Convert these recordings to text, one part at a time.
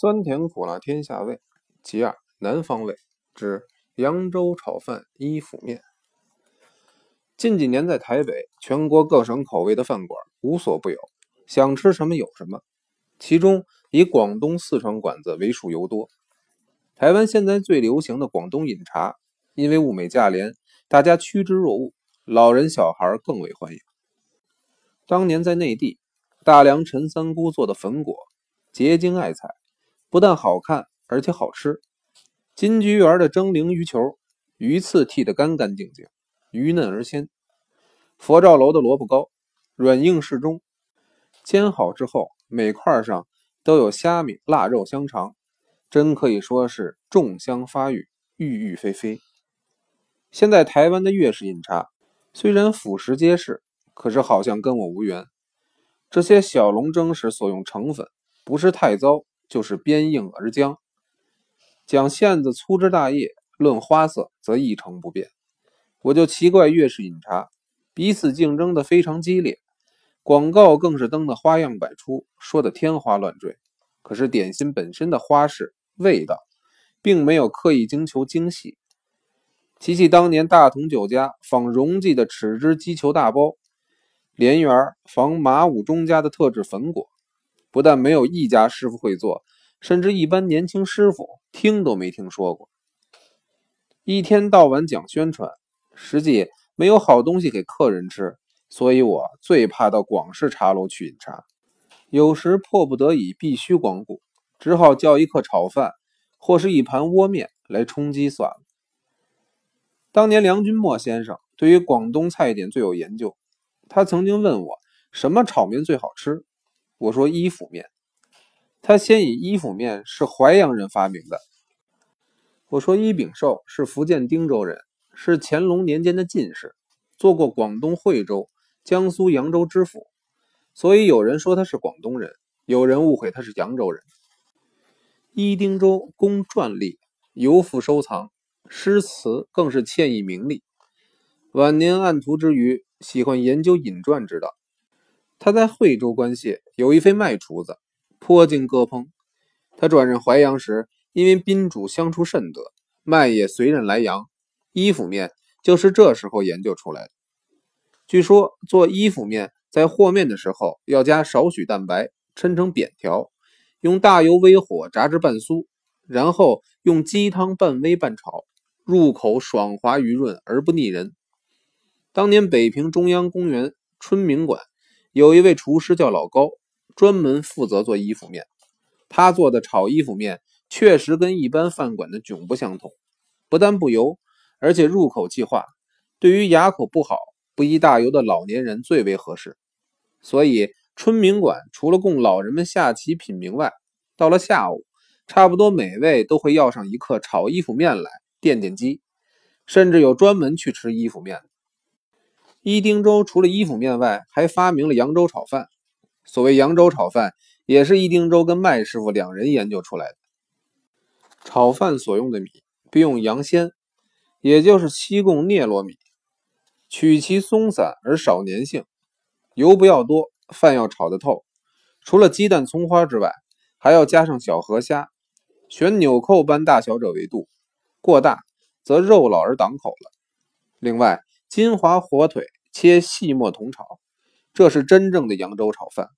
酸甜苦辣天下味，其二南方味之扬州炒饭伊府面。近几年在台北，全国各省口味的饭馆无所不有，想吃什么有什么。其中以广东、四川馆子为数尤多。台湾现在最流行的广东饮茶，因为物美价廉，大家趋之若鹜，老人小孩更为欢迎。当年在内地，大梁陈三姑做的粉果，结晶爱彩。不但好看，而且好吃。金菊园的蒸鲮鱼球，鱼刺剔得干干净净，鱼嫩而鲜。佛照楼的萝卜糕，软硬适中，煎好之后，每块上都有虾米、腊肉、香肠，真可以说是众香发育，郁郁非非。现在台湾的粤式饮茶，虽然腐蚀皆是，可是好像跟我无缘。这些小笼蒸时所用成粉，不是太糟。就是边硬而僵，讲馅子粗枝大叶，论花色则一成不变。我就奇怪越是饮茶彼此竞争的非常激烈，广告更是登的花样百出，说的天花乱坠。可是点心本身的花式味道，并没有刻意精求精细。提起当年大同酒家仿荣记的豉汁鸡球大包，莲园仿马武中家的特制粉果。不但没有一家师傅会做，甚至一般年轻师傅听都没听说过。一天到晚讲宣传，实际没有好东西给客人吃，所以我最怕到广式茶楼去饮茶。有时迫不得已必须光顾，只好叫一客炒饭或是一盘窝面来充饥算了。当年梁君墨先生对于广东菜点最有研究，他曾经问我什么炒面最好吃。我说伊府面，他先以伊府面是淮阳人发明的。我说伊秉寿是福建汀州人，是乾隆年间的进士，做过广东惠州、江苏扬州知府，所以有人说他是广东人，有人误会他是扬州人。伊汀州公篆隶，尤富收藏，诗词更是欠意名利。晚年按图之余，喜欢研究引传之道。他在惠州官谢有一飞卖厨子，颇精歌烹。他转任淮阳时，因为宾主相处甚得，卖也随任来扬。衣服面就是这时候研究出来的。据说做衣服面，在和面的时候要加少许蛋白，抻成扁条，用大油微火炸至半酥，然后用鸡汤半煨半炒，入口爽滑余润而不腻人。当年北平中央公园春明馆。有一位厨师叫老高，专门负责做衣服面。他做的炒衣服面确实跟一般饭馆的迥不相同，不但不油，而且入口即化，对于牙口不好、不宜大油的老年人最为合适。所以春明馆除了供老人们下棋品茗外，到了下午，差不多每位都会要上一客炒衣服面来垫垫饥，甚至有专门去吃衣服面的。伊丁州除了衣服面外，还发明了扬州炒饭。所谓扬州炒饭，也是伊丁州跟麦师傅两人研究出来的。炒饭所用的米必用扬鲜，也就是西贡聂罗米，取其松散而少粘性，油不要多，饭要炒得透。除了鸡蛋、葱花之外，还要加上小河虾，选纽扣般大小者为度，过大则肉老而挡口了。另外，金华火腿。切细末同炒，这是真正的扬州炒饭。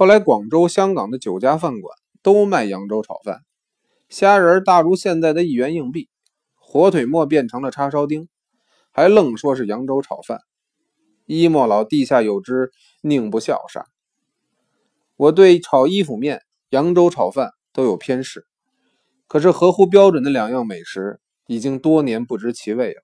后来广州、香港的九家饭馆都卖扬州炒饭，虾仁大如现在的一元硬币，火腿末变成了叉烧丁，还愣说是扬州炒饭。一莫老地下有知，宁不笑杀？我对炒衣服面、扬州炒饭都有偏嗜，可是合乎标准的两样美食，已经多年不知其味了。